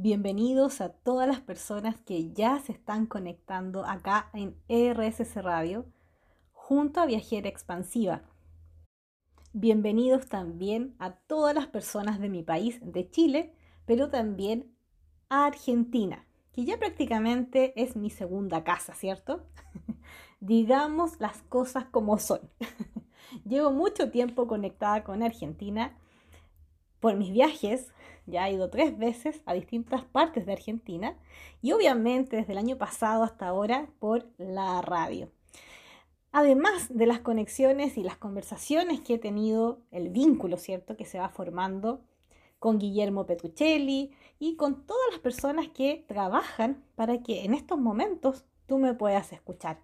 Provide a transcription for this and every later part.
Bienvenidos a todas las personas que ya se están conectando acá en RSS Radio junto a Viajera Expansiva. Bienvenidos también a todas las personas de mi país, de Chile, pero también a Argentina, que ya prácticamente es mi segunda casa, ¿cierto? Digamos las cosas como son. Llevo mucho tiempo conectada con Argentina por mis viajes, ya he ido tres veces a distintas partes de Argentina y obviamente desde el año pasado hasta ahora por la radio. Además de las conexiones y las conversaciones que he tenido, el vínculo, ¿cierto?, que se va formando con Guillermo Petruccelli y con todas las personas que trabajan para que en estos momentos tú me puedas escuchar.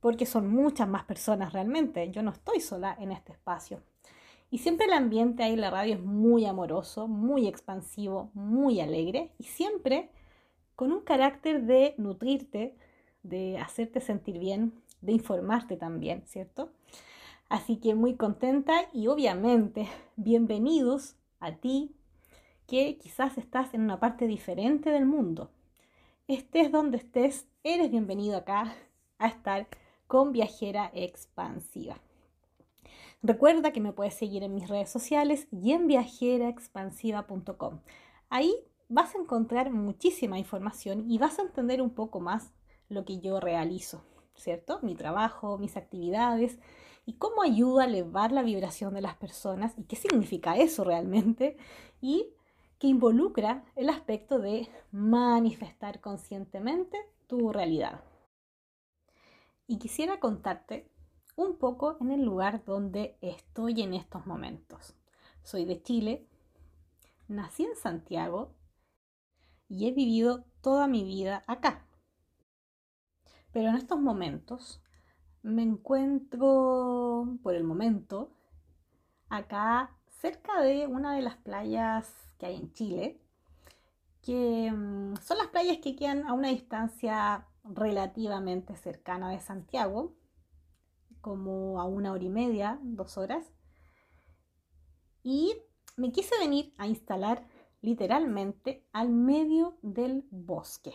Porque son muchas más personas realmente, yo no estoy sola en este espacio. Y siempre el ambiente ahí en la radio es muy amoroso, muy expansivo, muy alegre y siempre con un carácter de nutrirte, de hacerte sentir bien, de informarte también, ¿cierto? Así que muy contenta y obviamente bienvenidos a ti que quizás estás en una parte diferente del mundo. Estés donde estés, eres bienvenido acá a estar con Viajera Expansiva. Recuerda que me puedes seguir en mis redes sociales y en viajeraexpansiva.com. Ahí vas a encontrar muchísima información y vas a entender un poco más lo que yo realizo, ¿cierto? Mi trabajo, mis actividades y cómo ayuda a elevar la vibración de las personas y qué significa eso realmente y que involucra el aspecto de manifestar conscientemente tu realidad. Y quisiera contarte un poco en el lugar donde estoy en estos momentos. Soy de Chile, nací en Santiago y he vivido toda mi vida acá. Pero en estos momentos me encuentro, por el momento, acá cerca de una de las playas que hay en Chile, que mm, son las playas que quedan a una distancia relativamente cercana de Santiago, como a una hora y media, dos horas. Y me quise venir a instalar literalmente al medio del bosque.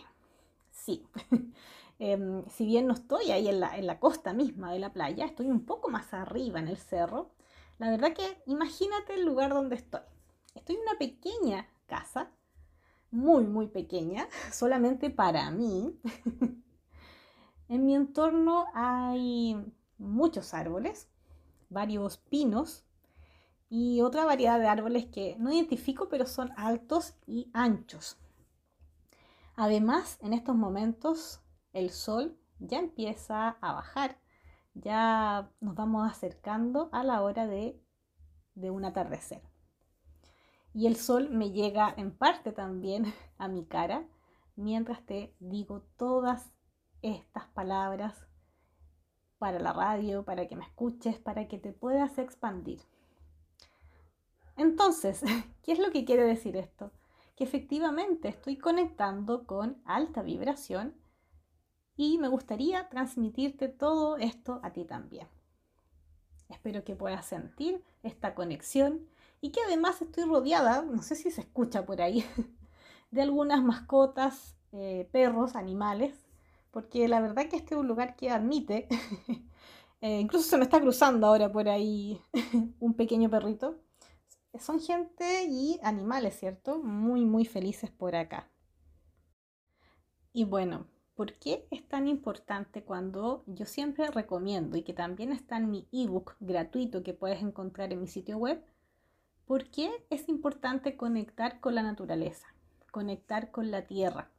Sí, em, si bien no estoy ahí en la, en la costa misma de la playa, estoy un poco más arriba en el cerro. La verdad que imagínate el lugar donde estoy. Estoy en una pequeña casa, muy, muy pequeña, solamente para mí. en mi entorno hay muchos árboles, varios pinos y otra variedad de árboles que no identifico, pero son altos y anchos. Además, en estos momentos el sol ya empieza a bajar, ya nos vamos acercando a la hora de, de un atardecer. Y el sol me llega en parte también a mi cara mientras te digo todas estas palabras para la radio, para que me escuches, para que te puedas expandir. Entonces, ¿qué es lo que quiere decir esto? Que efectivamente estoy conectando con alta vibración y me gustaría transmitirte todo esto a ti también. Espero que puedas sentir esta conexión y que además estoy rodeada, no sé si se escucha por ahí, de algunas mascotas, eh, perros, animales porque la verdad que este es un lugar que admite, eh, incluso se me está cruzando ahora por ahí un pequeño perrito. Son gente y animales, ¿cierto? Muy, muy felices por acá. Y bueno, ¿por qué es tan importante cuando yo siempre recomiendo y que también está en mi ebook gratuito que puedes encontrar en mi sitio web? ¿Por qué es importante conectar con la naturaleza, conectar con la tierra?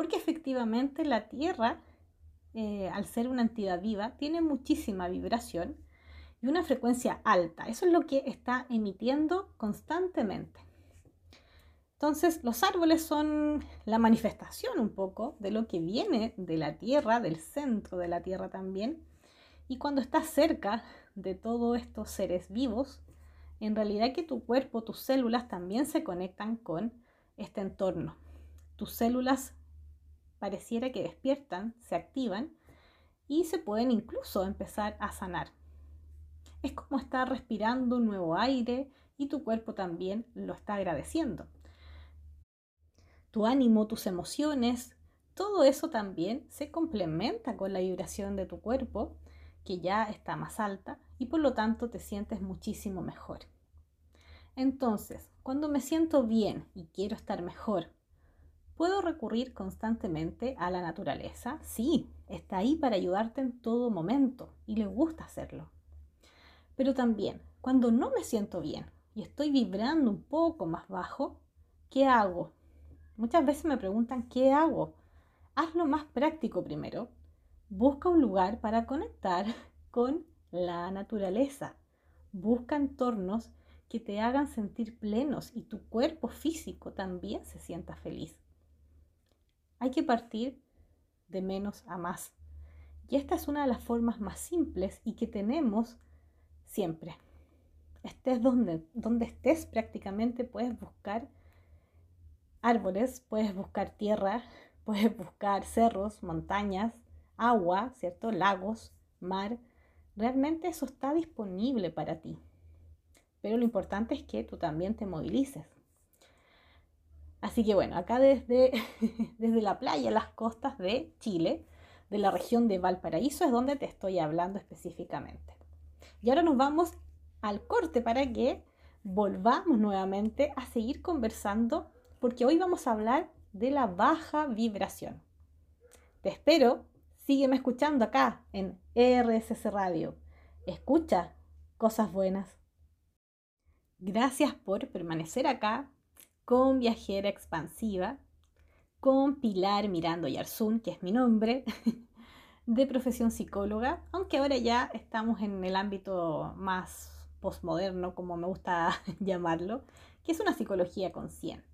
Porque efectivamente la Tierra, eh, al ser una entidad viva, tiene muchísima vibración y una frecuencia alta. Eso es lo que está emitiendo constantemente. Entonces, los árboles son la manifestación un poco de lo que viene de la Tierra, del centro de la Tierra también. Y cuando estás cerca de todos estos seres vivos, en realidad que tu cuerpo, tus células también se conectan con este entorno. Tus células pareciera que despiertan, se activan y se pueden incluso empezar a sanar. Es como estar respirando un nuevo aire y tu cuerpo también lo está agradeciendo. tu ánimo, tus emociones, todo eso también se complementa con la vibración de tu cuerpo, que ya está más alta, y por lo tanto te sientes muchísimo mejor. Entonces, cuando me siento bien y quiero estar mejor, ¿puedo recurrir constantemente a la naturaleza? Sí, está ahí para ayudarte en todo momento y le gusta hacerlo. Pero también, cuando no me siento bien y estoy vibrando un poco más bajo, ¿qué hago? Muchas veces me preguntan, ¿qué hago? hazlo más práctico primero. Busca un lugar para conectar con la naturaleza. Busca entornos que te hagan sentir plenos y tu cuerpo físico también se sienta feliz. Hay que partir de menos a más. Y esta es una de las formas más simples y que tenemos siempre. Estés donde, donde estés prácticamente puedes buscar árboles, puedes buscar tierra, Puedes buscar cerros, montañas, agua, ¿cierto? Lagos, mar. Realmente eso está disponible para ti. Pero lo importante es que tú también te movilices. Así que bueno, acá desde, desde la playa, las costas de Chile, de la región de Valparaíso, es donde te estoy hablando específicamente. Y ahora nos vamos al corte para que volvamos nuevamente a seguir conversando, porque hoy vamos a hablar de la baja vibración. Te espero, sígueme escuchando acá en RSS Radio. Escucha cosas buenas. Gracias por permanecer acá con Viajera Expansiva, con Pilar Mirando Yarzún, que es mi nombre, de profesión psicóloga, aunque ahora ya estamos en el ámbito más postmoderno, como me gusta llamarlo, que es una psicología consciente.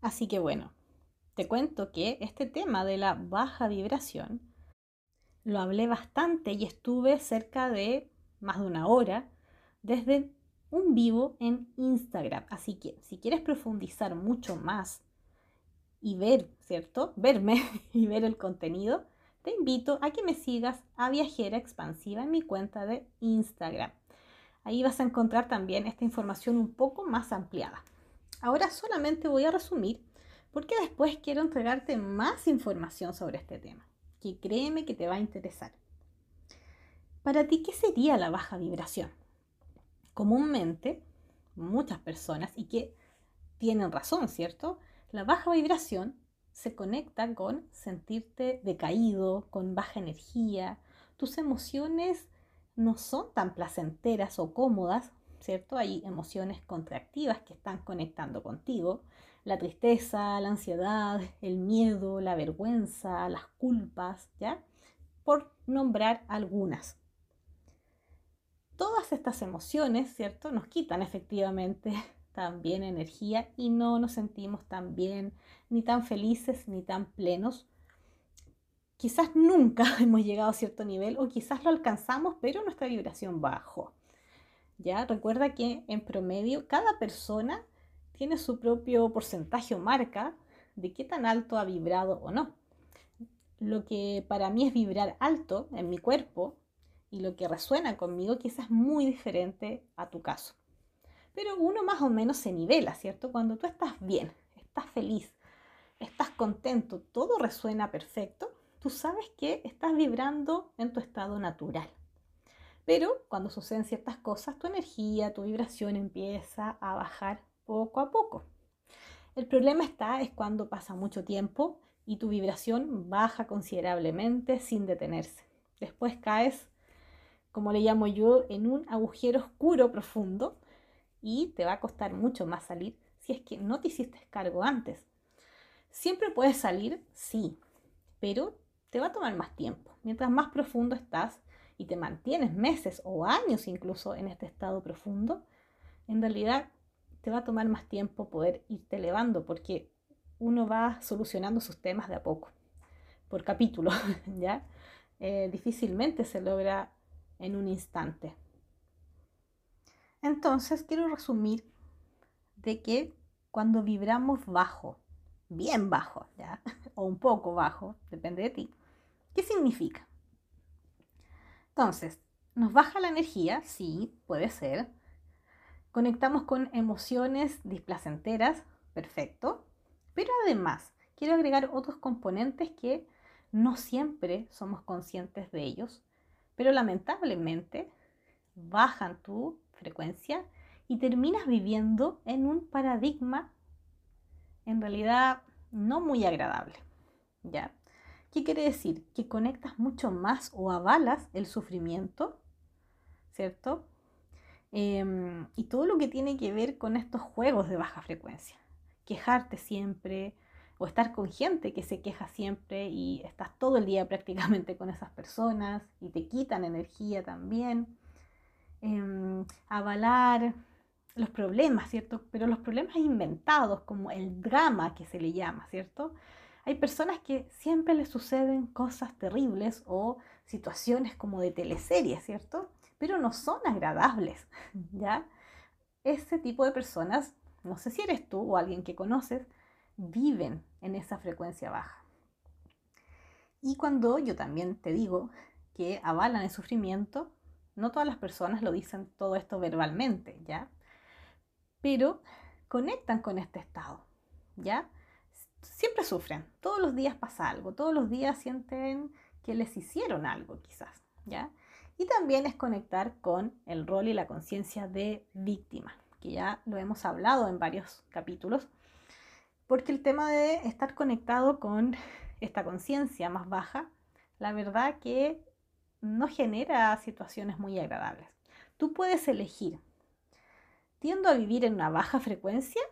Así que bueno, te cuento que este tema de la baja vibración lo hablé bastante y estuve cerca de más de una hora desde un vivo en Instagram. Así que si quieres profundizar mucho más y ver, ¿cierto? Verme y ver el contenido, te invito a que me sigas a Viajera Expansiva en mi cuenta de Instagram. Ahí vas a encontrar también esta información un poco más ampliada. Ahora solamente voy a resumir porque después quiero entregarte más información sobre este tema, que créeme que te va a interesar. Para ti, ¿qué sería la baja vibración? Comúnmente, muchas personas, y que tienen razón, ¿cierto? La baja vibración se conecta con sentirte decaído, con baja energía. Tus emociones no son tan placenteras o cómodas ¿cierto? Hay emociones contractivas que están conectando contigo. La tristeza, la ansiedad, el miedo, la vergüenza, las culpas, ¿ya? Por nombrar algunas. Todas estas emociones, ¿cierto? Nos quitan efectivamente también energía y no nos sentimos tan bien, ni tan felices, ni tan plenos. Quizás nunca hemos llegado a cierto nivel o quizás lo alcanzamos, pero nuestra vibración bajó. ¿ya? Recuerda que en promedio cada persona tiene su propio porcentaje o marca de qué tan alto ha vibrado o no. Lo que para mí es vibrar alto en mi cuerpo y lo que resuena conmigo quizás muy diferente a tu caso. Pero uno más o menos se nivela, ¿cierto? Cuando tú estás bien, estás feliz, estás contento, todo resuena perfecto, tú sabes que estás vibrando en tu estado natural. Pero cuando suceden ciertas cosas, tu energía, tu vibración empieza a bajar poco a poco. El problema está es cuando pasa mucho tiempo y tu vibración baja considerablemente sin detenerse. Después caes, como le llamo yo, en un agujero oscuro profundo y te va a costar mucho más salir si es que no te hiciste cargo antes. Siempre puedes salir, sí, pero te va a tomar más tiempo. Mientras más profundo estás, y te mantienes meses o años incluso en este estado profundo, en realidad te va a tomar más tiempo poder irte elevando porque uno va solucionando sus temas de a poco, por capítulo, ¿ya? Eh, difícilmente se logra en un instante. Entonces, quiero resumir de que cuando vibramos bajo, bien bajo, o un poco bajo, depende de ti, ¿qué significa? Entonces, ¿nos baja la energía? Sí, puede ser. Conectamos con emociones displacenteras, perfecto. Pero además, quiero agregar otros componentes que no siempre somos conscientes de ellos, pero lamentablemente bajan tu frecuencia y terminas viviendo en un paradigma en realidad no muy agradable. ¿Ya? ¿Qué quiere decir? Que conectas mucho más o avalas el sufrimiento, ¿cierto? Em, y todo lo que tiene que ver con estos juegos de baja frecuencia. Quejarte siempre o estar con gente que se queja siempre y estás todo el día prácticamente con esas personas y te quitan energía también. Em, avalar los problemas, ¿cierto? Pero los problemas inventados, como el drama que se le llama, ¿cierto? Hay personas que siempre les suceden cosas terribles o situaciones como de teleserie, ¿cierto? Pero no son agradables, ¿ya? Ese tipo de personas, no sé si eres tú o alguien que conoces, viven en esa frecuencia baja. Y cuando yo también te digo que avalan el sufrimiento, no todas las personas lo dicen todo esto verbalmente, ¿ya? Pero conectan con este estado, ¿ya? siempre sufren, todos los días pasa algo, todos los días sienten que les hicieron algo quizás, ¿ya? Y también es conectar con el rol y la conciencia de víctima, que ya lo hemos hablado en varios capítulos, porque el tema de estar conectado con esta conciencia más baja, la verdad que no genera situaciones muy agradables. Tú puedes elegir, ¿tiendo a vivir en una baja frecuencia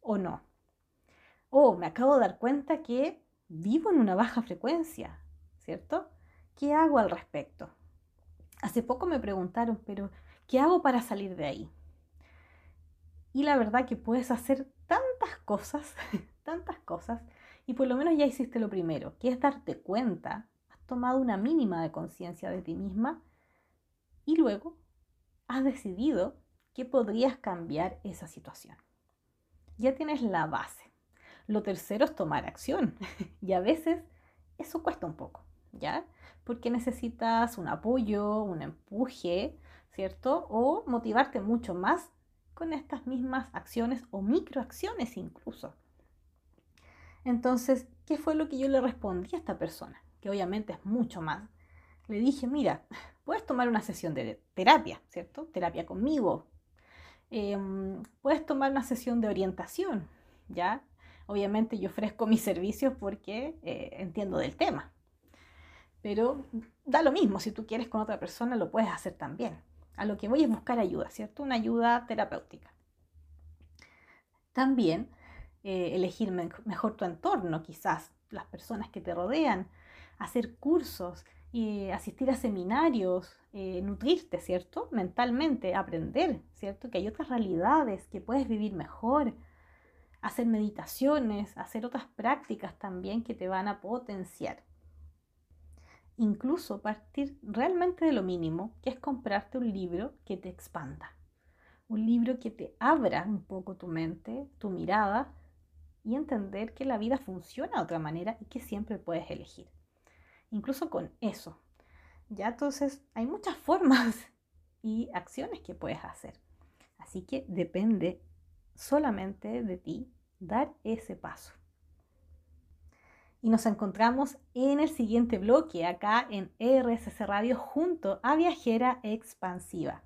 o no? oh, me acabo de dar cuenta que vivo en una baja frecuencia, ¿cierto? ¿Qué hago al respecto? Hace poco me preguntaron, pero ¿qué hago para salir de ahí? Y la verdad que puedes hacer tantas cosas, tantas cosas, y por lo menos ya hiciste lo primero, que es darte cuenta, has tomado una mínima de conciencia de ti misma y luego has decidido que podrías cambiar esa situación. Ya tienes la base. Lo tercero es tomar acción. y a veces eso cuesta un poco, ¿ya? Porque necesitas un apoyo, un empuje, ¿cierto? O motivarte mucho más con estas mismas acciones o microacciones incluso. Entonces, ¿qué fue lo que yo le respondí a esta persona? Que obviamente es mucho más. Le dije, mira, puedes tomar una sesión de terapia, ¿cierto? Terapia conmigo. Em, puedes tomar una sesión de orientación, ¿ya? Obviamente yo ofrezco mis servicios porque eh, entiendo del tema. Pero da lo mismo, si tú quieres con otra persona lo puedes hacer también. A lo que voy es buscar ayuda, ¿cierto? Una ayuda terapéutica. También eh, elegir mejor tu entorno, quizás las personas que te rodean, hacer cursos, asistir a seminarios, eh, nutrirte, ¿cierto? Mentalmente, aprender, ¿cierto? Que hay otras realidades, que puedes vivir mejor, hacer meditaciones, hacer otras prácticas también que te van a potenciar. Incluso partir realmente de lo mínimo, que es comprarte un libro que te expanda. Un libro que te abra un poco tu mente, tu mirada y entender que la vida funciona de otra manera y que siempre puedes elegir. Incluso con eso. Ya entonces hay muchas formas y acciones que puedes hacer. Así que depende solamente de ti dar ese paso. Y nos encontramos en el siguiente bloque, acá en RSS Radio, junto a Viajera Expansiva.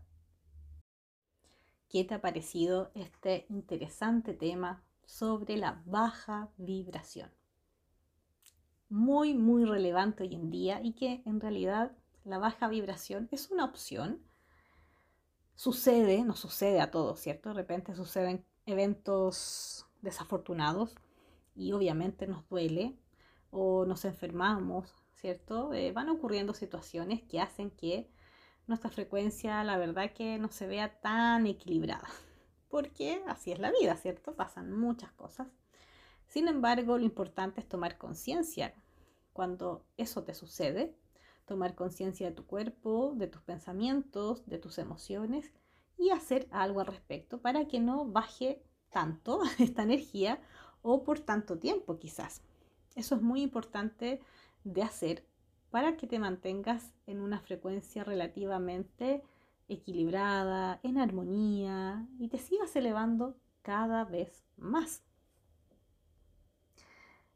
¿Qué te ha parecido este interesante tema sobre la baja vibración? Muy, muy relevante hoy en día y que en realidad la baja vibración es una opción. Sucede, no sucede a todos, ¿cierto? De repente suceden eventos desafortunados y obviamente nos duele o nos enfermamos, ¿cierto? Eh, van ocurriendo situaciones que hacen que nuestra frecuencia, la verdad, que no se vea tan equilibrada. Porque así es la vida, ¿cierto? Pasan muchas cosas. Sin embargo, lo importante es tomar conciencia cuando eso te sucede, tomar conciencia de tu cuerpo, de tus pensamientos, de tus emociones y hacer algo al respecto para que no baje tanto esta energía o por tanto tiempo quizás. Eso es muy importante de hacer para que te mantengas en una frecuencia relativamente equilibrada, en armonía y te sigas elevando cada vez más.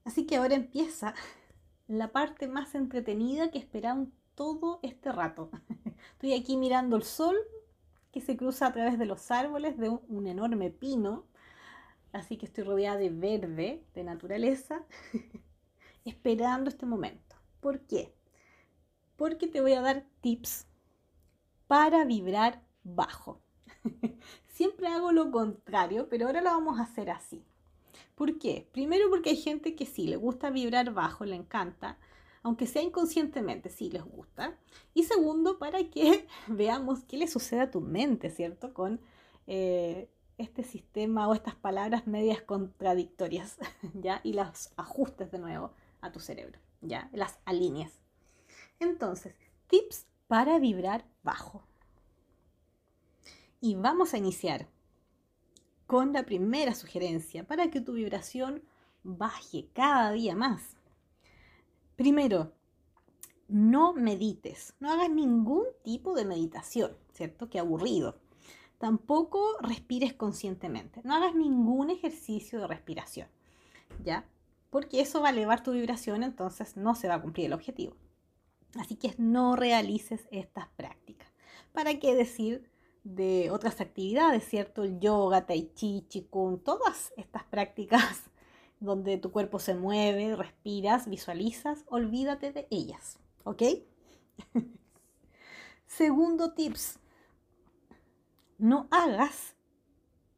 Así que ahora empieza la parte más entretenida que esperaban todo este rato. Estoy aquí mirando el sol que se cruza a través de los árboles de un, enorme pino. Así que estoy rodeada de verde, de naturaleza, esperando este momento. ¿Por qué? Porque te voy a dar tips para vibrar bajo. Siempre hago lo contrario, pero ahora lo vamos a hacer así. ¿Por qué? Primero porque hay gente que sí le gusta vibrar bajo, le encanta, aunque sea inconscientemente, sí les gusta. Y segundo, para que veamos qué le sucede a tu mente, ¿cierto? Con eh, este sistema o estas palabras medias contradictorias, ¿ya? Y las ajustes de nuevo a tu cerebro, ¿ya? Las alineas. Entonces, tips para vibrar bajo. Y vamos a iniciar con la primera sugerencia para que tu vibración baje cada día más. Primero, no medites, no hagas ningún tipo de meditación, ¿cierto? Qué aburrido. Tampoco respires conscientemente, no hagas ningún ejercicio de respiración, ¿ya? Porque eso va a elevar tu vibración, entonces no se va a cumplir el objetivo. Así que no realices estas prácticas. ¿Para qué decir de otras actividades, ¿cierto? El yoga, tai chi, chikung, todas estas prácticas donde tu cuerpo se mueve, respiras, visualizas, olvídate de ellas, ¿ok? Segundo tips, no hagas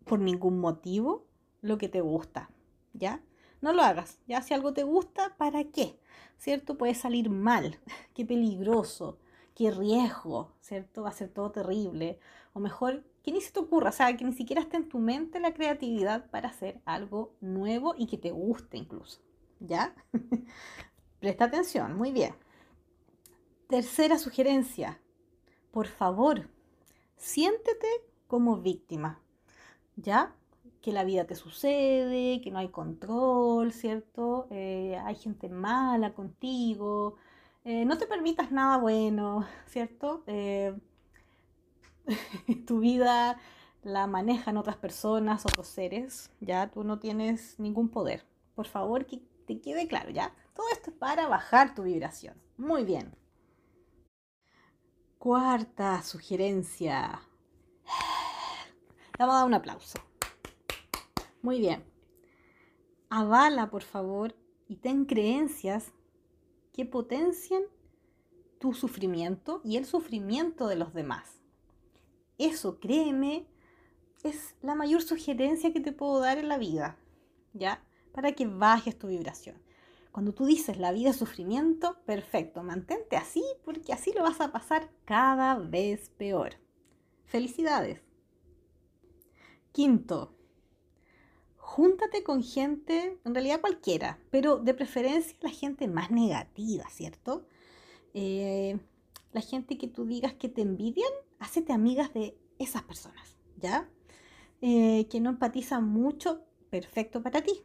por ningún motivo lo que te gusta, ¿ya? No lo hagas, ya si algo te gusta, ¿para qué? ¿Cierto? Puede salir mal, qué peligroso, qué riesgo, ¿cierto? Va a ser todo terrible. O mejor, que ni se te ocurra, o sea, que ni siquiera esté en tu mente la creatividad para hacer algo nuevo y que te guste incluso. ¿Ya? Presta atención, muy bien. Tercera sugerencia, por favor, siéntete como víctima. ¿Ya? Que la vida te sucede, que no hay control, ¿cierto? Eh, hay gente mala contigo, eh, no te permitas nada bueno, ¿cierto? Eh, tu vida la manejan otras personas, otros seres, ya tú no tienes ningún poder. Por favor, que te quede claro, ¿ya? Todo esto es para bajar tu vibración. Muy bien. Cuarta sugerencia. Vamos a dar un aplauso. Muy bien. Avala, por favor, y ten creencias que potencian tu sufrimiento y el sufrimiento de los demás. Eso, créeme, es la mayor sugerencia que te puedo dar en la vida, ¿ya? Para que bajes tu vibración. Cuando tú dices la vida es sufrimiento, perfecto, mantente así porque así lo vas a pasar cada vez peor. Felicidades. Quinto, júntate con gente, en realidad cualquiera, pero de preferencia la gente más negativa, ¿cierto? Eh, la gente que tú digas que te envidian, hacete amigas de esas personas, ¿ya? Eh, que no empatizan mucho, perfecto para ti.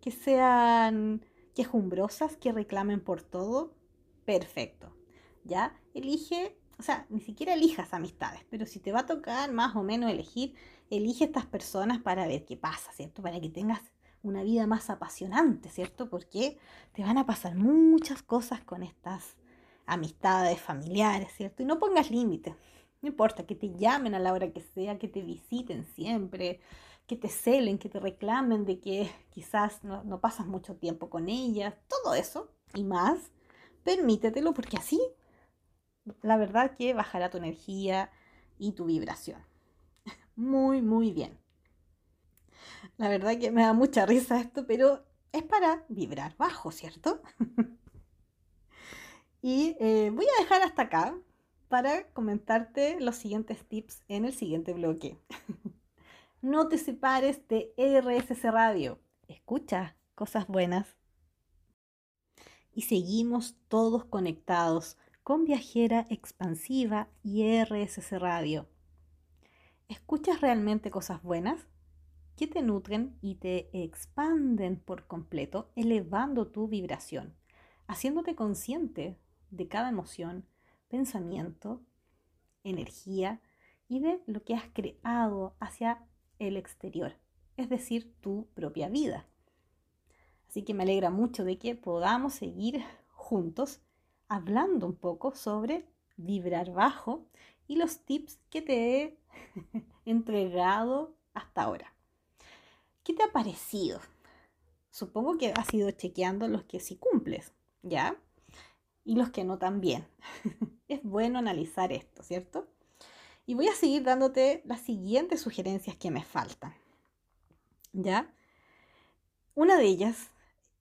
Que sean quejumbrosas, que reclamen por todo, perfecto, ¿ya? Elige, o sea, ni siquiera elijas amistades, pero si te va a tocar más o menos elegir, elige estas personas para ver qué pasa, ¿cierto? Para que tengas una vida más apasionante, ¿cierto? Porque te van a pasar muchas cosas con estas amistades familiares, ¿cierto? Y no pongas límites. No importa que te llamen a la hora que sea, que te visiten siempre, que te celen, que te reclamen de que quizás no, no pasas mucho tiempo con ellas, todo eso y más, permítetelo porque así la verdad que bajará tu energía y tu vibración muy, muy bien. La verdad que me da mucha risa esto, pero es para vibrar bajo, ¿cierto? y eh, voy a dejar hasta acá para comentarte los siguientes tips en el siguiente bloque. no te separes de RSC Radio. Escucha cosas buenas. Y seguimos todos conectados con Viajera Expansiva y RSC Radio ¿Escuchas realmente cosas buenas? que te nutren y te expanden por completo, elevando tu vibración, haciéndote consciente de cada emoción, pensamiento, energía y de lo que has creado hacia el exterior, es decir, tu propia vida. Así que me alegra mucho de que podamos seguir juntos hablando un poco sobre vibrar bajo y los tips que te he entregado hasta ahora. ¿Qué te ha parecido? Supongo que has ido chequeando los que sí cumples, ¿ya? Y los que no también. es bueno analizar esto, ¿cierto? Y voy a seguir dándote las siguientes sugerencias que me faltan. ¿Ya? Una de ellas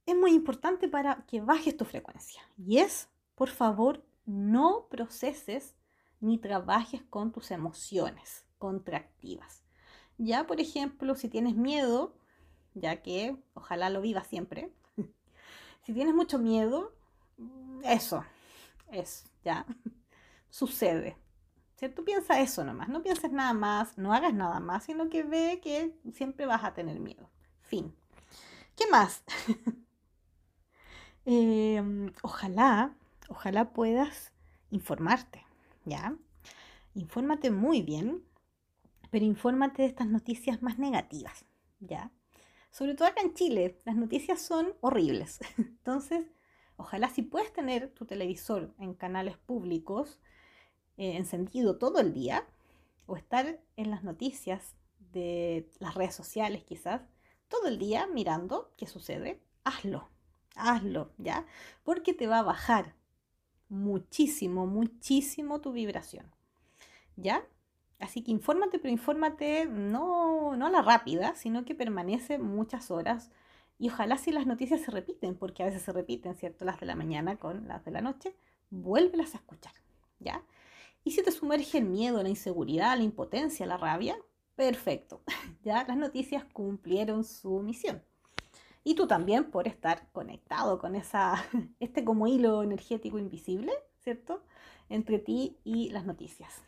es muy importante para que bajes tu frecuencia y es, por favor, no proceses ni trabajes con tus emociones contractivas. Ya, por ejemplo, si tienes miedo, ya que ojalá lo vivas siempre, si tienes mucho miedo, eso, es, ya, sucede. ¿Cierto? Piensa eso nomás, no pienses nada más, no hagas nada más, sino que ve que siempre vas a tener miedo. Fin. ¿Qué más? Em, ojalá, ojalá puedas informarte, ¿ya? Infórmate muy bien, pero infórmate de estas noticias más negativas, ¿ya? Sobre todo acá en Chile, las noticias son horribles. Entonces, ojalá si puedes tener tu televisor en canales públicos eh, encendido todo el día, o estar en las noticias de las redes sociales quizás, todo el día mirando qué sucede, hazlo, hazlo, ¿ya? Porque te va a bajar muchísimo, muchísimo tu vibración. ¿Ya? Así que infórmate, pero infórmate no, no a la rápida, sino que permanece muchas horas. Y ojalá si las noticias se repiten, porque a veces se repiten, ¿cierto? Las de la mañana con las de la noche, vuélvelas a escuchar, ¿ya? Y si te sumerge el miedo, la inseguridad, la impotencia, la rabia, perfecto, ya las noticias cumplieron su misión. Y tú también por estar conectado con esa, este como hilo energético invisible, ¿cierto? Entre ti y las noticias.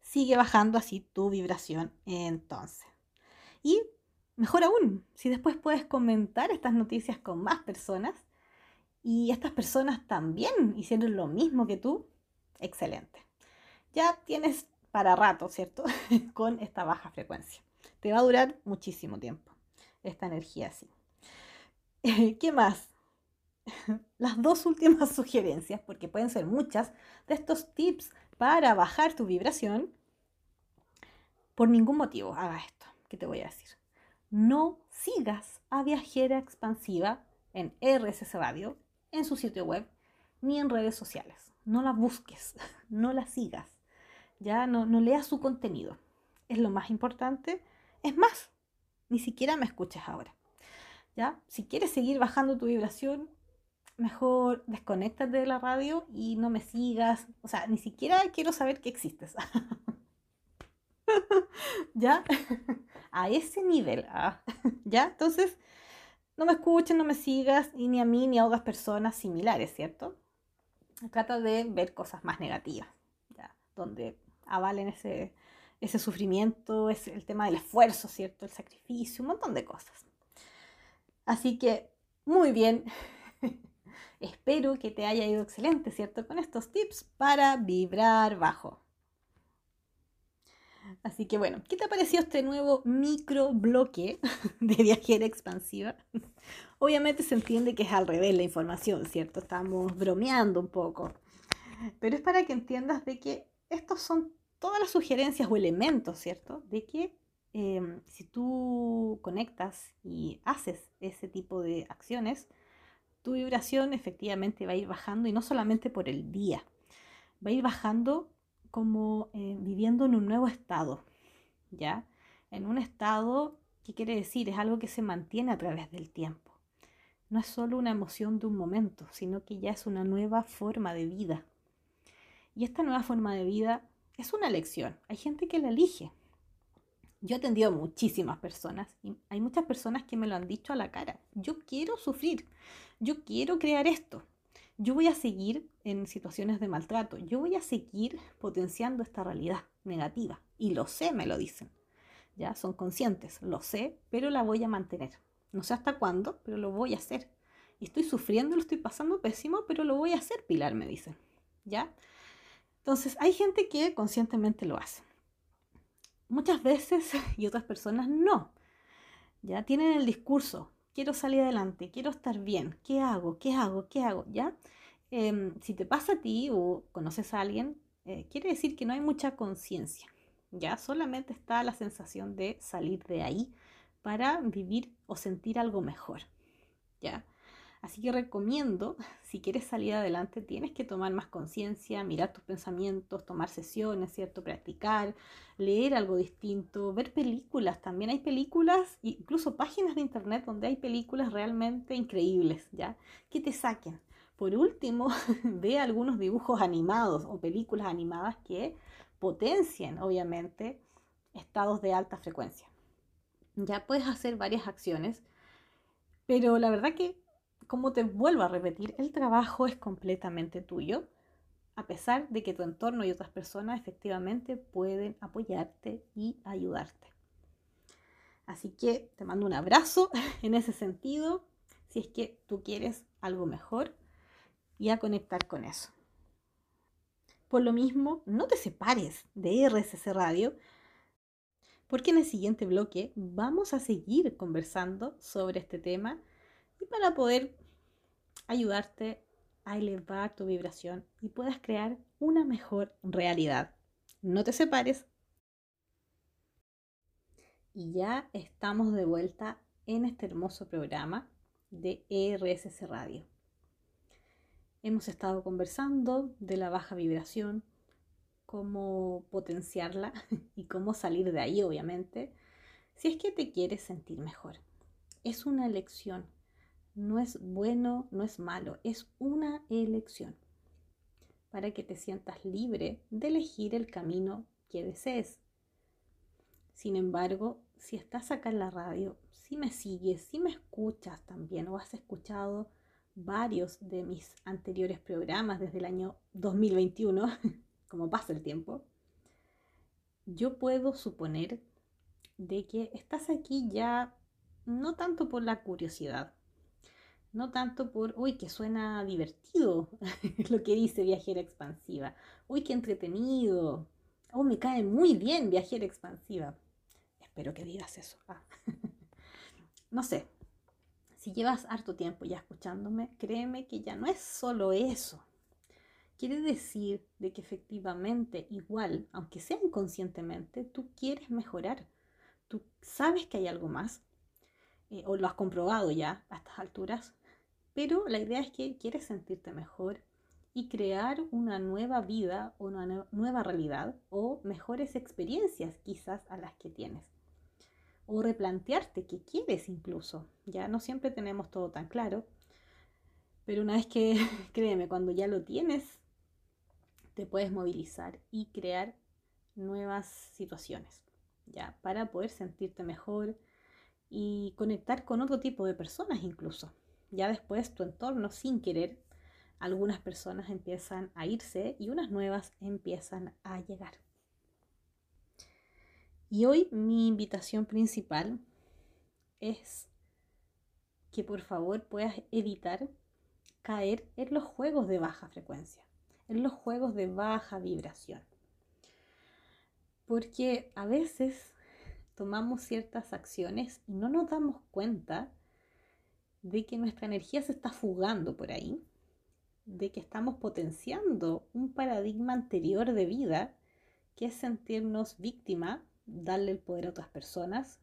Sigue bajando así tu vibración entonces. Y mejor aún, si después puedes comentar estas noticias con más personas y estas personas también hicieron lo mismo que tú, excelente. Ya tienes para rato, ¿cierto? con esta baja frecuencia. Te va a durar muchísimo tiempo esta energía así. ¿Qué más? Las dos últimas sugerencias, porque pueden ser muchas, de estos tips para bajar tu vibración. Por ningún motivo haga esto, que te voy a decir. No sigas a Viajera Expansiva en RSS Radio, en su sitio web, ni en redes sociales. No la busques, no la sigas. Ya no, no leas su contenido. Es lo más importante. Es más, ni siquiera me escuches ahora. Si quieres seguir bajando tu vibración, mejor desconéctate de la radio y no me sigas. O sea, ni siquiera quiero saber que existes. ¿Ya? A ese nivel. ¿ah? ¿Ya? Entonces, no me escuches, no me sigas, y ni a mí ni a otras personas similares, ¿cierto? Trata de ver cosas más negativas, ¿ya? Donde avalen ese, ese sufrimiento, es el tema del esfuerzo, ¿cierto? El sacrificio, un montón de cosas. Así que, muy bien. Espero que te haya ido excelente, ¿cierto? Con estos tips para vibrar bajo. Así que bueno, ¿qué te ha parecido este nuevo micro bloque de viajera expansiva? Obviamente se entiende que es al revés la información, ¿cierto? Estamos bromeando un poco. Pero es para que entiendas de que estos son todas las sugerencias o elementos, ¿cierto? De que Em, si tú conectas y haces ese tipo de acciones, tu vibración efectivamente va a ir bajando y no solamente por el día, va a ir bajando como eh, viviendo en un nuevo estado, ¿ya? En un estado, ¿qué quiere decir? Es algo que se mantiene a través del tiempo. No es solo una emoción de un momento, sino que ya es una nueva forma de vida. Y esta nueva forma de vida es una elección. Hay gente que la elige, yo he atendido a muchísimas personas y hay muchas personas que me lo han dicho a la cara. Yo quiero sufrir, yo quiero crear esto, yo voy a seguir en situaciones de maltrato, yo voy a seguir potenciando esta realidad negativa. Y lo sé, me lo dicen. Ya son conscientes, lo sé, pero la voy a mantener. No sé hasta cuándo, pero lo voy a hacer. Estoy sufriendo, lo estoy pasando pésimo, pero lo voy a hacer, Pilar, me dicen. ¿Ya? Entonces, hay gente que conscientemente lo hace muchas veces y otras personas no. Ya tienen el discurso, quiero salir adelante, quiero estar bien, ¿qué hago? ¿Qué hago? ¿Qué hago? ¿Ya? Em, si te pasa a ti o conoces a alguien, eh, quiere decir que no hay mucha conciencia, ¿ya? Solamente está la sensación de salir de ahí para vivir o sentir algo mejor, ¿ya? Así que recomiendo, si quieres salir adelante, tienes que tomar más conciencia, mirar tus pensamientos, tomar sesiones, ¿cierto? Practicar, leer algo distinto, ver películas. También hay películas, incluso páginas de internet donde hay películas realmente increíbles, ¿ya? Que te saquen. Por último, ve algunos dibujos animados o películas animadas que potencien, obviamente, estados de alta frecuencia. Ya puedes hacer varias acciones, pero la verdad que como te vuelvo a repetir, el trabajo es completamente tuyo, a pesar de que tu entorno y otras personas efectivamente pueden apoyarte y ayudarte. Así que te mando un abrazo en ese sentido, si es que tú quieres algo mejor y a conectar con eso. Por lo mismo, no te separes de RSC Radio, porque en el siguiente bloque vamos a seguir conversando sobre este tema y para poder ayudarte a elevar tu vibración y puedas crear una mejor realidad. No te separes. Y ya estamos de vuelta en este hermoso programa de ERSS Radio. Hemos estado conversando de la baja vibración, cómo potenciarla y cómo salir de ahí, obviamente, si es que te quieres sentir mejor. Es una elección no es bueno, no es malo, es una elección para que te sientas libre de elegir el camino que desees. Sin embargo, si estás acá en la radio, si me sigues, si me escuchas también o has escuchado varios de mis anteriores programas desde el año 2021, como pasa el tiempo, yo puedo suponer de que estás aquí ya no tanto por la curiosidad, no tanto por, uy, que suena divertido lo que dice viajera expansiva, uy, qué entretenido, oh, me cae muy bien viajera expansiva. Espero que digas eso. Ah. no sé, si llevas harto tiempo ya escuchándome, créeme que ya no es solo eso. Quiere decir de que efectivamente, igual, aunque sea inconscientemente, tú quieres mejorar. Tú sabes que hay algo más, eh, o lo has comprobado ya a estas alturas, pero la idea es que quieres sentirte mejor y crear una nueva vida o una nueva realidad o mejores experiencias quizás a las que tienes. O replantearte qué quieres incluso. Ya no siempre tenemos todo tan claro, pero una vez que, créeme, cuando ya lo tienes, te puedes movilizar y crear nuevas situaciones, ya, para poder sentirte mejor y conectar con otro tipo de personas incluso ya después tu entorno, sin querer, algunas personas empiezan a irse y unas nuevas empiezan a llegar. Y hoy mi invitación principal es que por favor puedas evitar caer en los juegos de baja frecuencia, en los juegos de baja vibración. Porque a veces tomamos ciertas acciones y no nos damos cuenta de que nuestra energía se está fugando por ahí, de que estamos potenciando un paradigma anterior de vida, que es sentirnos víctima, darle el poder a otras personas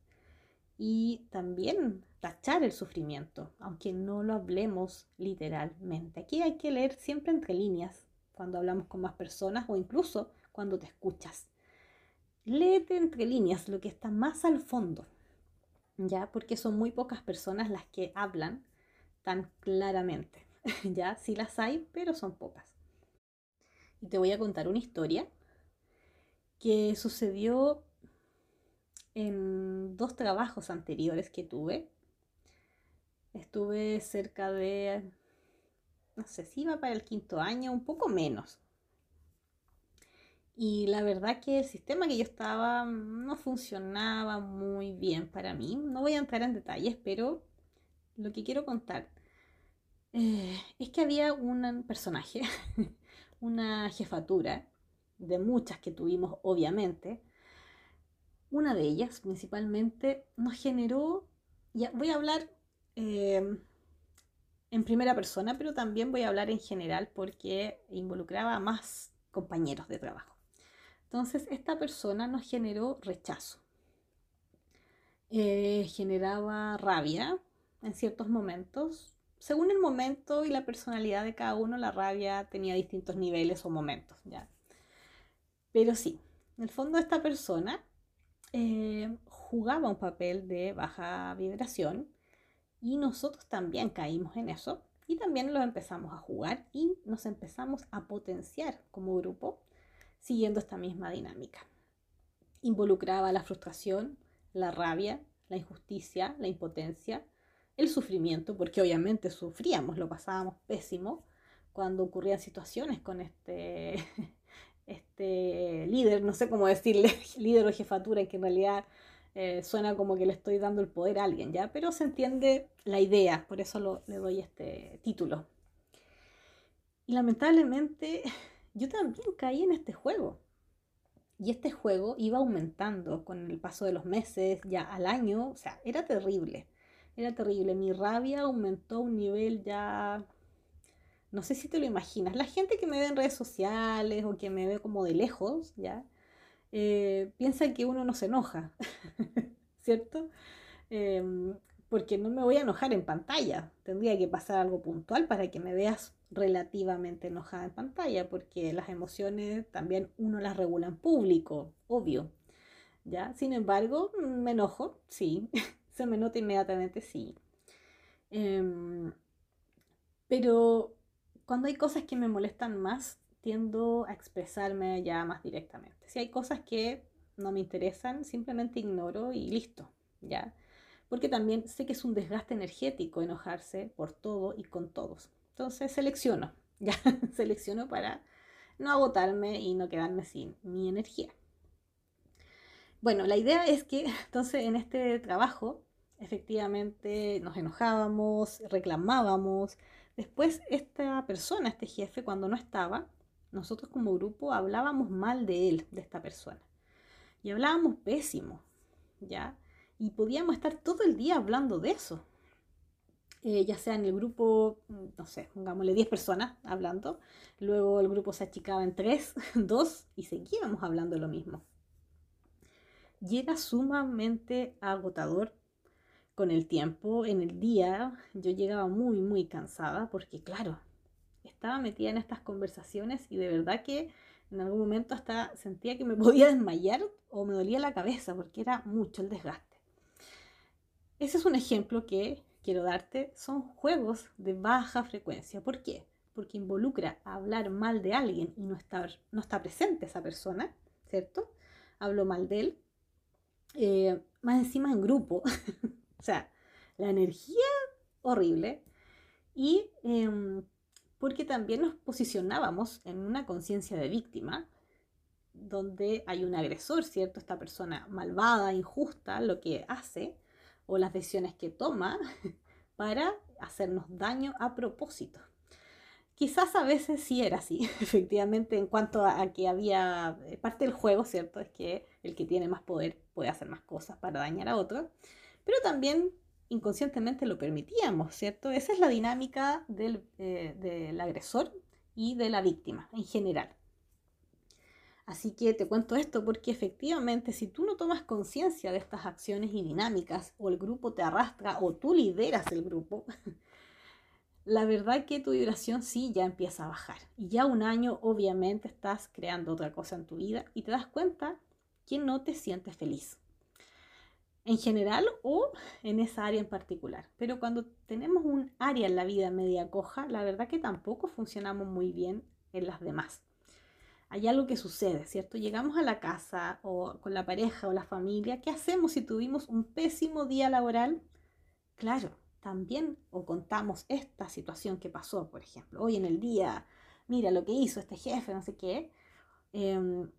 y también tachar el sufrimiento, aunque no lo hablemos literalmente. Aquí hay que leer siempre entre líneas cuando hablamos con más personas o incluso cuando te escuchas. Léete entre líneas lo que está más al fondo ¿ya? Porque son muy pocas personas las que hablan tan claramente, ¿ya? Sí las hay, pero son pocas. Y te voy a contar una historia que sucedió en dos trabajos anteriores que tuve. Estuve cerca de, no sé si iba para el quinto año, un poco menos, y la verdad que el sistema que yo estaba no funcionaba muy bien para mí. No voy a entrar en detalles, pero lo que quiero contar eh, es que había un personaje, una jefatura, de muchas que tuvimos obviamente. Una de ellas principalmente nos generó, voy a hablar eh, en primera persona, pero también voy a hablar en general porque involucraba a más compañeros de trabajo. Entonces, esta persona nos generó rechazo. Eh, generaba rabia en ciertos momentos. Según el momento y la personalidad de cada uno, la rabia tenía distintos niveles o momentos, ¿ya? Pero sí, en el fondo esta persona eh, jugaba un papel de baja vibración y nosotros también caímos en eso y también lo empezamos a jugar y nos empezamos a potenciar como grupo siguiendo esta misma dinámica. Involucraba la frustración, la rabia, la injusticia, la impotencia, el sufrimiento, porque obviamente sufríamos, lo pasábamos pésimo cuando ocurrían situaciones con este, este líder, no sé cómo decirle, líder o jefatura, que en realidad eh, suena como que le estoy dando el poder a alguien, ¿ya? Pero se entiende la idea, por eso le doy este título. Y lamentablemente yo también caí en este juego. Y este juego iba aumentando con el paso de los meses, ya al año, o sea, era terrible, era terrible. Mi rabia aumentó a un nivel ya, no sé si te lo imaginas. La gente que me ve en redes sociales o que me ve como de lejos, ya, eh, piensa que uno no se enoja, ¿cierto? Em, porque no me voy a enojar en pantalla. Tendría que pasar algo puntual para que me veas relativamente enojada en pantalla, porque las emociones también uno las regula en público, obvio. ¿Ya? Sin embargo, me enojo, sí. Se me nota inmediatamente, sí. Em, pero cuando hay cosas que me molestan más, tiendo a expresarme ya más directamente. Si hay cosas que no me interesan, simplemente ignoro y listo, ¿ya? Porque también sé que es un desgaste energético enojarse por todo y con todos. Entonces selecciono, ya selecciono para no agotarme y no quedarme sin mi energía. Bueno, la idea es que entonces en este trabajo efectivamente nos enojábamos, reclamábamos. Después esta persona, este jefe, cuando no estaba, nosotros como grupo hablábamos mal de él, de esta persona. Y hablábamos pésimo, ¿ya? Y podíamos estar todo el día hablando de eso. Eh, ya sea en el grupo, no sé, pongámosle 10 personas hablando. Luego el grupo se achicaba en 3, 2 y seguíamos hablando lo mismo. Y era sumamente agotador con el tiempo. En el día yo llegaba muy, muy cansada porque, claro, estaba metida en estas conversaciones y de verdad que en algún momento hasta sentía que me podía desmayar o me dolía la cabeza porque era mucho el desgaste. Ese es un ejemplo que quiero darte. Son juegos de baja frecuencia. ¿Por qué? Porque involucra hablar mal de alguien y no está, no está presente esa persona, ¿cierto? Hablo mal de él. Eh, más encima en grupo. o sea, la energía horrible. Y em, porque también nos posicionábamos en una conciencia de víctima, donde hay un agresor, ¿cierto? Esta persona malvada, injusta, lo que hace o las decisiones que toma para hacernos daño a propósito. Quizás a veces sí era así, efectivamente, en cuanto a, que había eh, parte del juego, ¿cierto? Es que el que tiene más poder puede hacer más cosas para dañar a otro, pero también inconscientemente lo permitíamos, ¿cierto? Esa es la dinámica del, eh, del, agresor y de la víctima en general. Así que te cuento esto porque efectivamente si tú no tomas conciencia de estas acciones y dinámicas o el grupo te arrastra o tú lideras el grupo, la verdad que tu vibración sí ya empieza a bajar. Y ya un año obviamente estás creando otra cosa en tu vida y te das cuenta que no te sientes feliz en general o en esa área en particular. Pero cuando tenemos un área en la vida media coja, la verdad que tampoco funcionamos muy bien en las demás. Hay algo que sucede, ¿cierto? Llegamos a la casa o con la pareja o la familia, ¿qué hacemos si tuvimos un pésimo día laboral? Claro, también o contamos esta situación que pasó, por ejemplo, hoy en el día, mira lo que hizo este jefe, no sé qué. Em,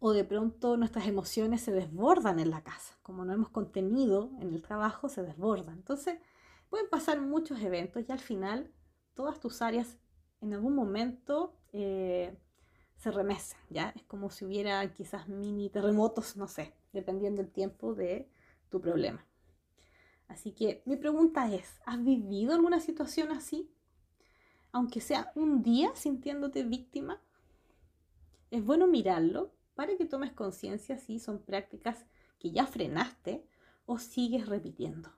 o de pronto nuestras emociones se desbordan en la casa. Como no hemos contenido en el trabajo, se desbordan. Entonces, pueden pasar muchos eventos y al final todas tus áreas en algún momento eh, se remecen, ¿ya? Es como si hubiera quizás mini terremotos, no sé, dependiendo del tiempo de tu problema. Así que mi pregunta es, ¿has vivido alguna situación así? Aunque sea un día sintiéndote víctima, es bueno mirarlo para que tomes conciencia si son prácticas que ya frenaste o sigues repitiendo.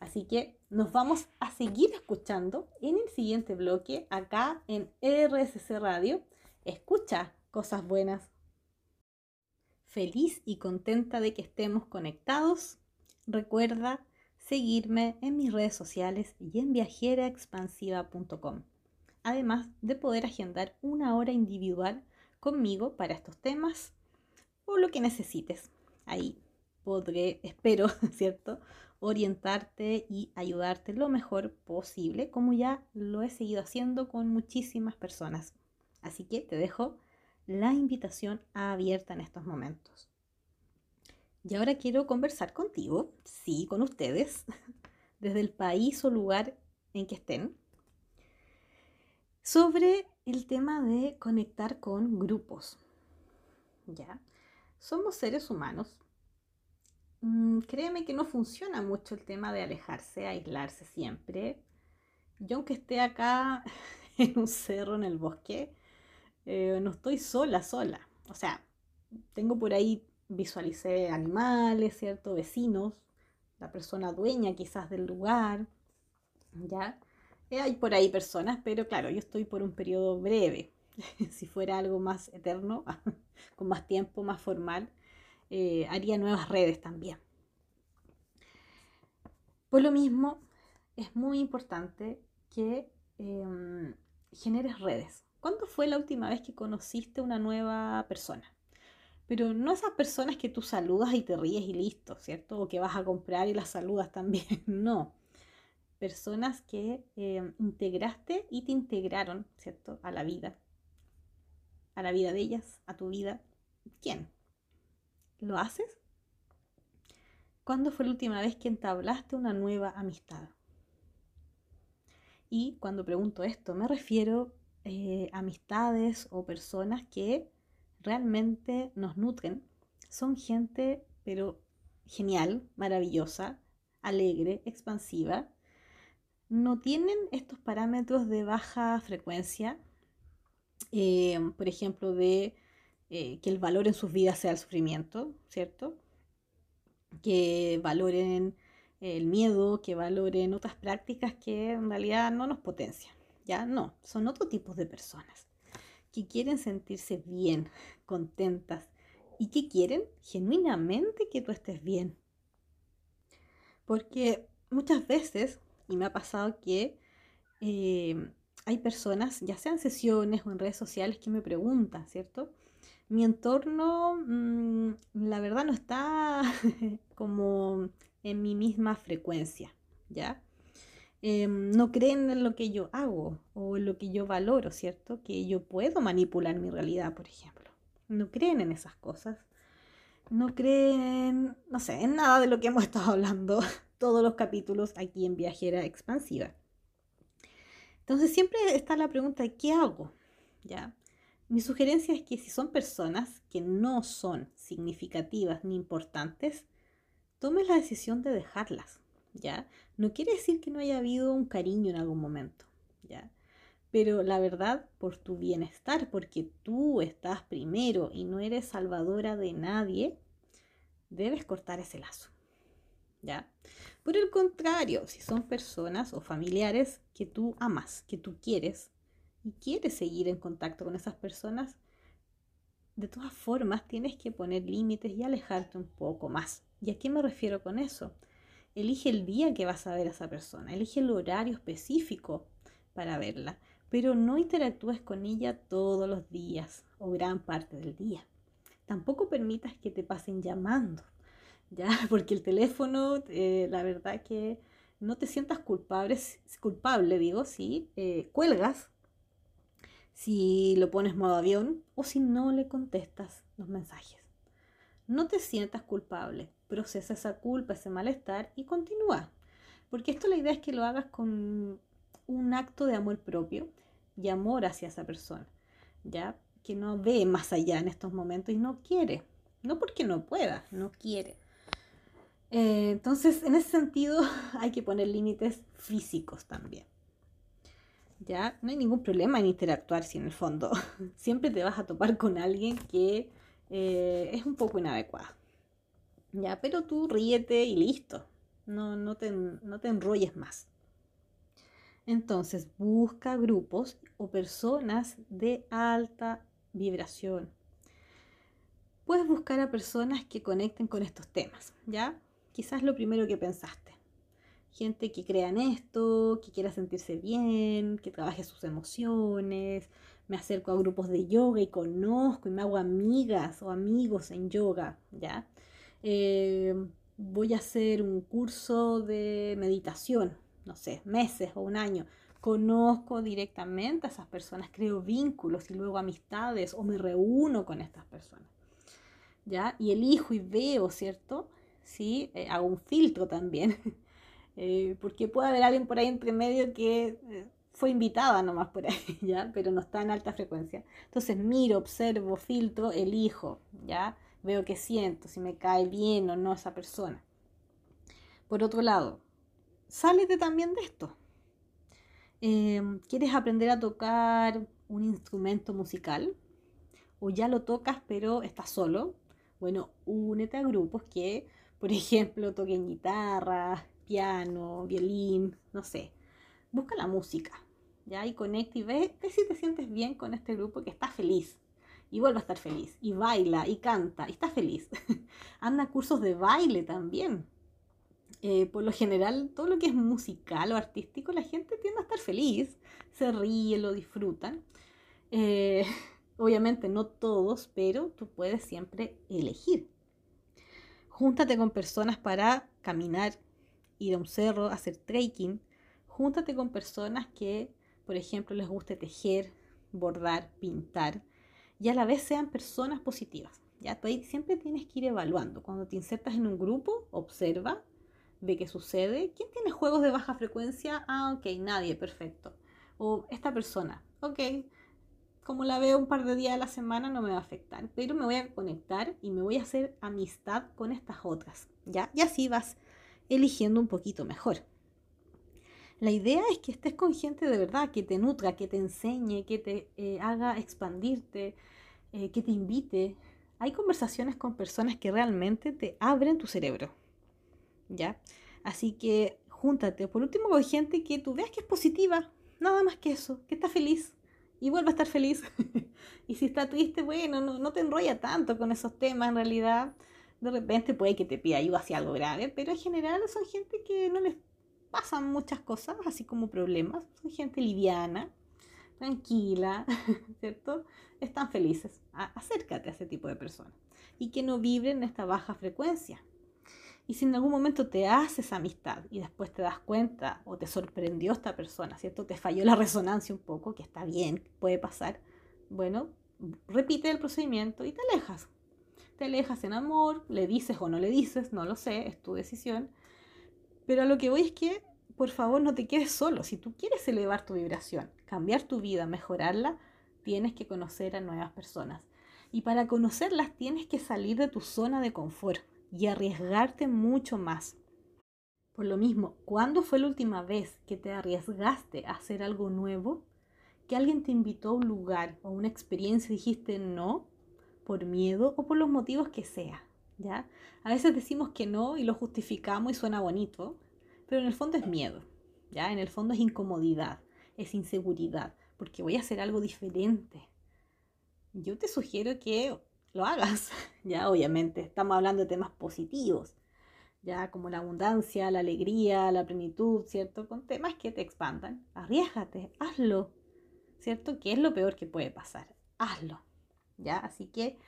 Así que nos vamos a seguir escuchando en el siguiente bloque acá en RSC Radio. Escucha cosas buenas. Feliz y contenta de que estemos conectados. Recuerda seguirme en mis redes sociales y en viajeraexpansiva.com. Además de poder agendar una hora individual conmigo para estos temas o lo que necesites. Ahí podré, espero, ¿cierto? Orientarte y ayudarte lo mejor posible, como ya lo he seguido haciendo con muchísimas personas. Así que te dejo la invitación abierta en estos momentos. Y ahora quiero conversar contigo, sí, con ustedes, desde el país o lugar en que estén, sobre el tema de conectar con grupos. ¿Ya? Somos seres humanos. Mm, créeme que no funciona mucho el tema de alejarse, aislarse siempre. Yo aunque esté acá en un cerro, en el bosque, eh, no estoy sola, sola. O sea, tengo por ahí, visualicé animales, ¿cierto? Vecinos, la persona dueña quizás del lugar, ¿ya? Eh, hay por ahí personas, pero claro, yo estoy por un periodo breve. si fuera algo más eterno, con más tiempo, más formal, eh, haría nuevas redes también. Por lo mismo, es muy importante que em, generes redes. ¿Cuándo fue la última vez que conociste una nueva persona? Pero no esas personas que tú saludas y te ríes y listo, ¿cierto? O que vas a comprar y las saludas también. No personas que em, integraste y te integraron, ¿cierto? A la vida, a la vida de ellas, a tu vida. ¿Quién? ¿Lo haces? ¿Cuándo fue la última vez que entablaste una nueva amistad? Y cuando pregunto esto, me refiero eh, amistades o personas que realmente nos nutren. Son gente, pero genial, maravillosa, alegre, expansiva, no tienen estos parámetros de baja frecuencia, eh, por ejemplo, de eh, que el valor en sus vidas sea el sufrimiento, ¿cierto? Que valoren el miedo, que valoren otras prácticas que en realidad no nos potencian, ¿ya? No, son otro tipo de personas que quieren sentirse bien, contentas y que quieren genuinamente que tú estés bien. Porque muchas veces y me ha pasado que eh, hay personas, ya sean sesiones o en redes sociales, que me preguntan, ¿cierto? Mi entorno, mm, la verdad, no está como en mi misma frecuencia, ¿ya? Em, no creen en lo que yo hago o en lo que yo valoro, ¿cierto? Que yo puedo manipular mi realidad, por ejemplo. No creen en esas cosas. No creen, no sé, en nada de lo que hemos estado hablando todos los capítulos aquí en Viajera Expansiva. Entonces siempre está la pregunta, ¿qué hago? ¿Ya? Mi sugerencia es que si son personas que no son significativas ni importantes, tomes la decisión de dejarlas, ¿ya? No quiere decir que no haya habido un cariño en algún momento, ¿ya? Pero la verdad, por tu bienestar, porque tú estás primero y no eres salvadora de nadie, debes cortar ese lazo, ¿ya? Por el contrario, si son personas o familiares que tú amas, que tú quieres y quieres seguir en contacto con esas personas, de todas formas tienes que poner límites y alejarte un poco más. ¿Y a qué me refiero con eso? Elige el día que vas a ver a esa persona, elige el horario específico para verla, pero no interactúes con ella todos los días o gran parte del día. Tampoco permitas que te pasen llamando ¿ya? Porque el teléfono, eh, la verdad que no te sientas culpable, culpable digo, si eh, cuelgas, si lo pones modo avión o si no le contestas los mensajes. No te sientas culpable, procesa esa culpa, ese malestar y continúa. Porque esto la idea es que lo hagas con un acto de amor propio y amor hacia esa persona, ¿ya? Que no ve más allá en estos momentos y no quiere. No porque no pueda, no quiere. Eh, entonces, en ese sentido, hay que poner límites físicos también. ¿Ya? No hay ningún problema en interactuar si en el fondo siempre te vas a topar con alguien que eh, es un poco inadecuado. ¿Ya? Pero tú ríete y listo. No, no, te, no te enrolles más. Entonces, busca grupos o personas de alta vibración. Puedes buscar a personas que conecten con estos temas, ¿ya? Quizás lo primero que pensaste. Gente que crea en esto, que quiera sentirse bien, que trabaje sus emociones. Me acerco a grupos de yoga y conozco y me hago amigas o amigos en yoga, ¿ya? Eh, voy a hacer un curso de meditación, no sé, meses o un año. Conozco directamente a esas personas, creo vínculos y luego amistades o me reúno con estas personas. ¿Ya? Y elijo y veo, ¿cierto? Sí, eh, hago un filtro también. Eh, porque puede haber alguien por ahí entre medio que fue invitada nomás por ahí, ¿ya? Pero no está en alta frecuencia. Entonces miro, observo, filtro, elijo, ¿ya? Veo qué siento, si me cae bien o no esa persona. Por otro lado, sálete también de esto. Em, ¿Quieres aprender a tocar un instrumento musical? ¿O ya lo tocas pero estás solo? Bueno, únete a grupos que, por ejemplo, toquen guitarra, piano, violín, no sé. Busca la música, ¿ya? Y conecta y ve, ve si te sientes bien con este grupo que está feliz, y vuelve a estar feliz, y baila, y canta, y está feliz. Anda a cursos de baile también. Eh, por lo general, todo lo que es musical o artístico, la gente tiende a estar feliz, se ríe, lo disfrutan. Eh, obviamente no todos, pero tú puedes siempre elegir. Júntate con personas para caminar, ir a un cerro, hacer trekking. Júntate con personas que, por ejemplo, les guste tejer, bordar, pintar y a la vez sean personas positivas. Ya tú siempre tienes que ir evaluando. Cuando te insertas en un grupo, observa, ve qué sucede. ¿Quién tiene juegos de baja frecuencia? Ah, ok, nadie, perfecto. O esta persona, ok, como la veo un par de días a la semana no me va a afectar, pero me voy a conectar y me voy a hacer amistad con estas otras, ¿ya? Y así vas eligiendo un poquito mejor. La idea es que estés con gente de verdad, que te nutra, que te enseñe, que te eh, haga expandirte, eh, que te invite. Hay conversaciones con personas que realmente te abren tu cerebro. ¿Ya? Así que júntate, por último, con gente que tú veas que es positiva, nada más que eso, que está feliz y vuelva a estar feliz. y si está triste, bueno, no, no te enrolla tanto con esos temas en realidad. De repente puede que te pida ayuda hacia algo grave, pero en general son gente que no les pasan muchas cosas, así como problemas. Son gente liviana, tranquila, ¿cierto? Están felices. acércate a ese tipo de personas y que no vibren en esta baja frecuencia. Y si en algún momento te haces amistad y después te das cuenta o te sorprendió esta persona, ¿cierto? Te falló la resonancia un poco, que está bien, puede pasar. Bueno, repite el procedimiento y te alejas. Te alejas en amor, le dices o no le dices, no lo sé, es tu decisión. Pero a lo que voy es que, por favor, no te quedes solo. Si tú quieres elevar tu vibración, cambiar tu vida, mejorarla, tienes que conocer a nuevas personas. Y para conocerlas tienes que salir de tu zona de confort y arriesgarte mucho más. Por lo mismo, ¿cuándo fue la última vez que te arriesgaste a hacer algo nuevo? Que alguien te invitó a un lugar o una experiencia y dijiste no por miedo o por los motivos que sea. ¿Ya? A veces decimos que no y lo justificamos y suena bonito, pero en el fondo es miedo, ¿ya? En el fondo es incomodidad, es inseguridad, porque voy a hacer algo diferente. Yo te sugiero que lo hagas, ¿ya? Obviamente, estamos hablando de temas positivos, ¿ya? Como la abundancia, la alegría, la plenitud, ¿cierto? Con temas que te expandan. Arriesgate, hazlo, ¿cierto? ¿Qué es lo peor que puede pasar? Hazlo, ¿ya? Así que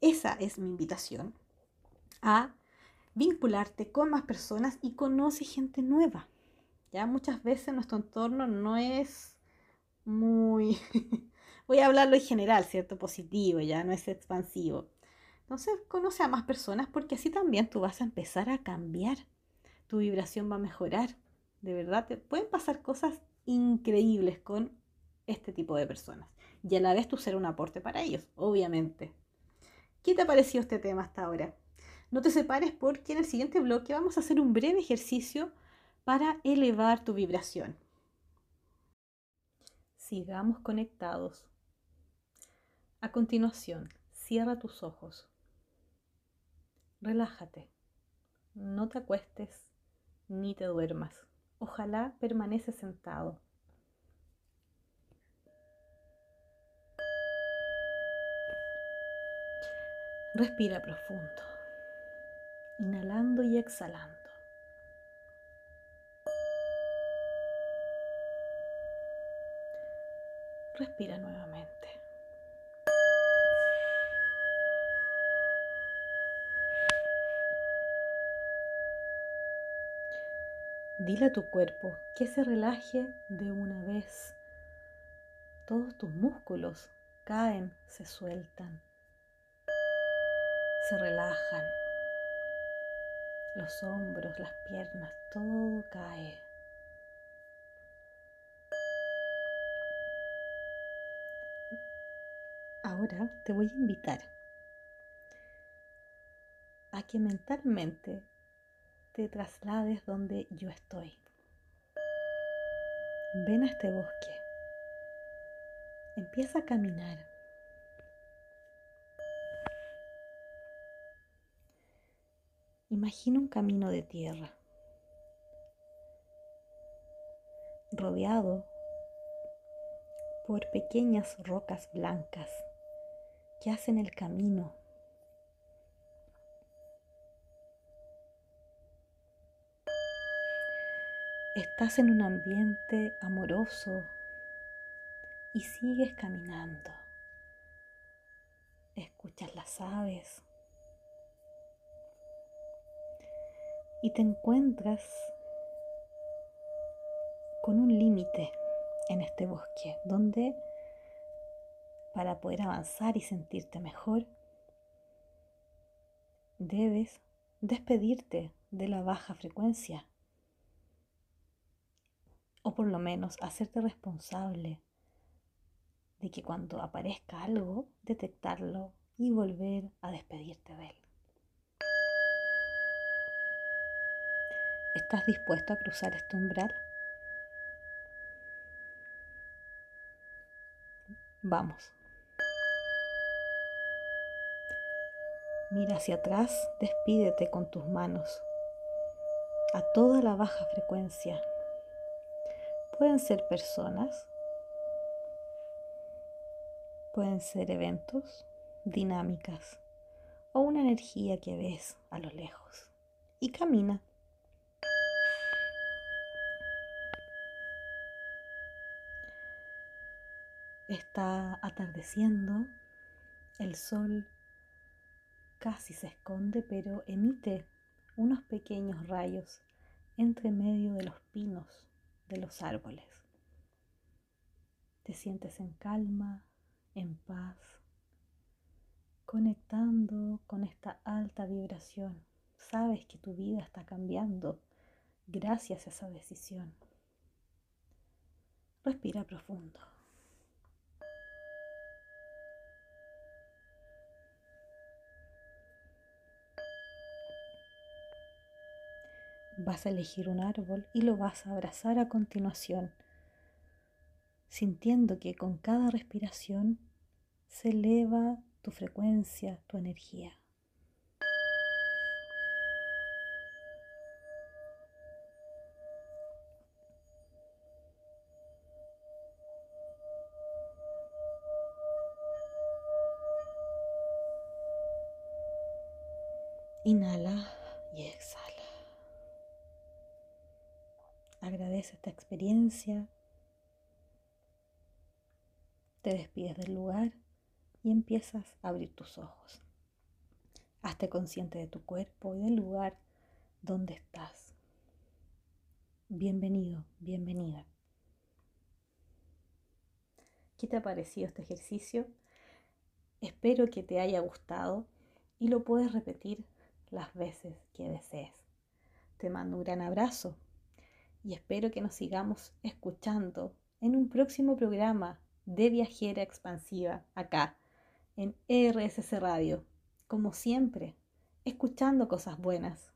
esa es mi invitación a vincularte con más personas y conoce gente nueva. Ya muchas veces nuestro entorno no es muy, voy a hablarlo en general, ¿cierto? Positivo, ya no es expansivo. Entonces conoce a más personas porque así también tú vas a empezar a cambiar. Tu vibración va a mejorar. De verdad, te pueden pasar cosas increíbles con este tipo de personas. Y a la tú ser un aporte para ellos, obviamente. ¿Qué te ha parecido este tema hasta ahora? No te separes porque en el siguiente bloque vamos a hacer un breve ejercicio para elevar tu vibración. Sigamos conectados. A continuación, cierra tus ojos. Relájate. No te acuestes ni te duermas. Ojalá permaneces sentado. Respira profundo, inhalando y exhalando. Respira nuevamente. Dile a tu cuerpo que se relaje de una vez. Todos tus músculos caen, se sueltan se relajan. Los hombros, las piernas, todo cae. Ahora te voy a invitar a que mentalmente te traslades donde yo estoy. Ven a este bosque. Empieza a caminar. Imagina un camino de tierra, rodeado por pequeñas rocas blancas que hacen el camino. Estás en un ambiente amoroso y sigues caminando. Escuchas las aves y te encuentras con un límite en este bosque donde para poder avanzar y sentirte mejor debes despedirte de la baja frecuencia o por lo menos hacerte responsable de que cuando aparezca algo, detectarlo y volver a despedirte de él. ¿Estás dispuesto a cruzar este umbral? Vamos. Mira hacia atrás, despídete con tus manos a toda la baja frecuencia. Pueden ser personas, pueden ser eventos, dinámicas o una energía que ves a lo lejos. Y camina. Está atardeciendo, el sol casi se esconde, pero emite unos pequeños rayos entre medio de los pinos de los árboles. Te sientes en calma, en paz, conectando con esta alta vibración. Sabes que tu vida está cambiando gracias a esa decisión. Respira profundo. Vas a elegir un árbol y lo vas a abrazar a continuación, sintiendo que con cada respiración se eleva tu frecuencia, tu energía. Inhala y exhala. Esta experiencia. Te despides del lugar y empiezas a abrir tus ojos. Hazte consciente de tu cuerpo y del lugar donde estás. Bienvenido, bienvenida. ¿Qué te ha parecido este ejercicio? Espero que te haya gustado y lo puedes repetir las veces que desees. Te mando un gran abrazo y espero que nos sigamos escuchando en un próximo programa de Viajera Expansiva acá en RSC Radio. Como siempre, escuchando cosas buenas,